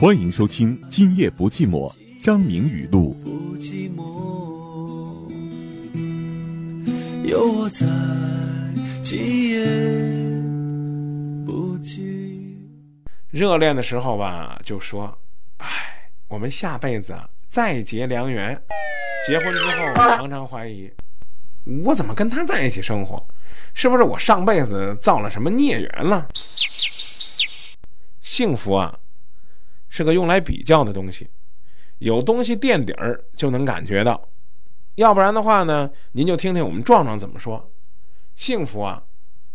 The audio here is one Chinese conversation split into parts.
欢迎收听《今夜不寂寞》，张明语录。不寂寞，有我在，今夜不寂。热恋的时候吧，就说：“哎，我们下辈子啊再结良缘。”结婚之后，常常怀疑，我怎么跟他在一起生活？是不是我上辈子造了什么孽缘了？幸福啊！是个用来比较的东西，有东西垫底儿就能感觉到，要不然的话呢，您就听听我们壮壮怎么说。幸福啊，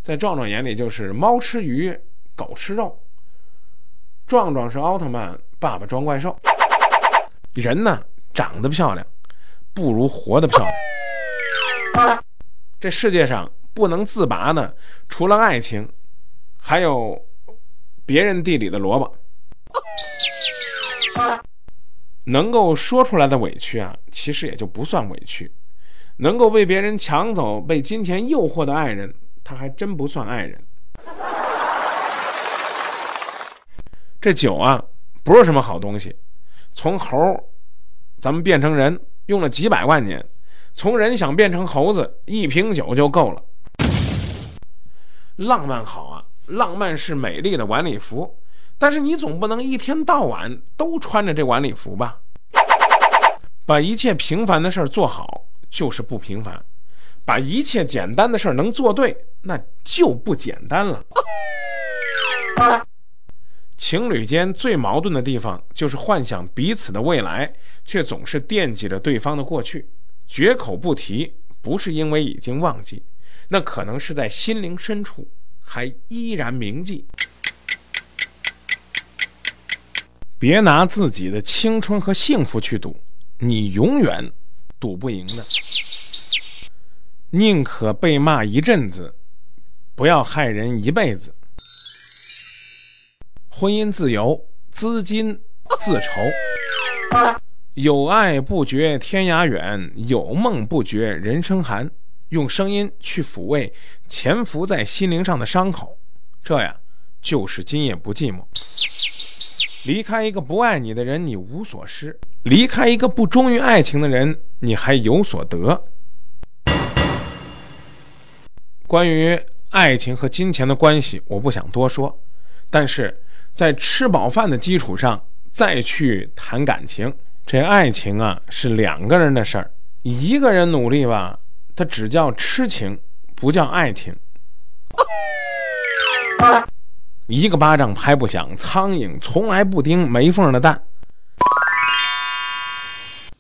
在壮壮眼里就是猫吃鱼，狗吃肉。壮壮是奥特曼，爸爸装怪兽。人呢，长得漂亮，不如活得漂亮。这世界上不能自拔的，除了爱情，还有别人地里的萝卜。能够说出来的委屈啊，其实也就不算委屈；能够被别人抢走、被金钱诱惑的爱人，他还真不算爱人。这酒啊，不是什么好东西。从猴，咱们变成人用了几百万年；从人想变成猴子，一瓶酒就够了。浪漫好啊，浪漫是美丽的晚礼服。但是你总不能一天到晚都穿着这晚礼服吧？把一切平凡的事儿做好就是不平凡，把一切简单的事儿能做对，那就不简单了。情侣间最矛盾的地方就是幻想彼此的未来，却总是惦记着对方的过去，绝口不提。不是因为已经忘记，那可能是在心灵深处还依然铭记。别拿自己的青春和幸福去赌，你永远赌不赢的。宁可被骂一阵子，不要害人一辈子。婚姻自由，资金自筹。有爱不觉天涯远，有梦不觉人生寒。用声音去抚慰潜伏在心灵上的伤口，这呀，就是今夜不寂寞。离开一个不爱你的人，你无所失；离开一个不忠于爱情的人，你还有所得。关于爱情和金钱的关系，我不想多说。但是在吃饱饭的基础上再去谈感情，这爱情啊是两个人的事儿，一个人努力吧，它只叫痴情，不叫爱情。一个巴掌拍不响，苍蝇从来不叮没缝的蛋。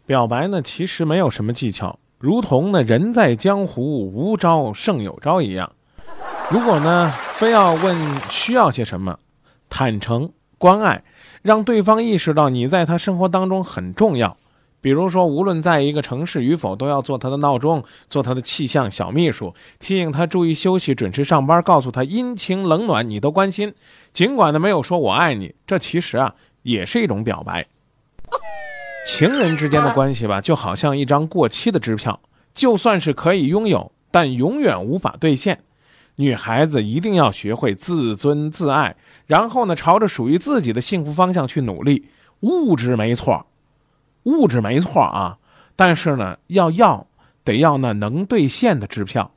表白呢，其实没有什么技巧，如同呢人在江湖无招胜有招一样。如果呢非要问需要些什么，坦诚、关爱，让对方意识到你在他生活当中很重要。比如说，无论在一个城市与否，都要做他的闹钟，做他的气象小秘书，提醒他注意休息，准时上班，告诉他阴晴冷暖你都关心。尽管他没有说我爱你，这其实啊也是一种表白。情人之间的关系吧，就好像一张过期的支票，就算是可以拥有，但永远无法兑现。女孩子一定要学会自尊自爱，然后呢，朝着属于自己的幸福方向去努力。物质没错。物质没错啊，但是呢，要要得要那能兑现的支票。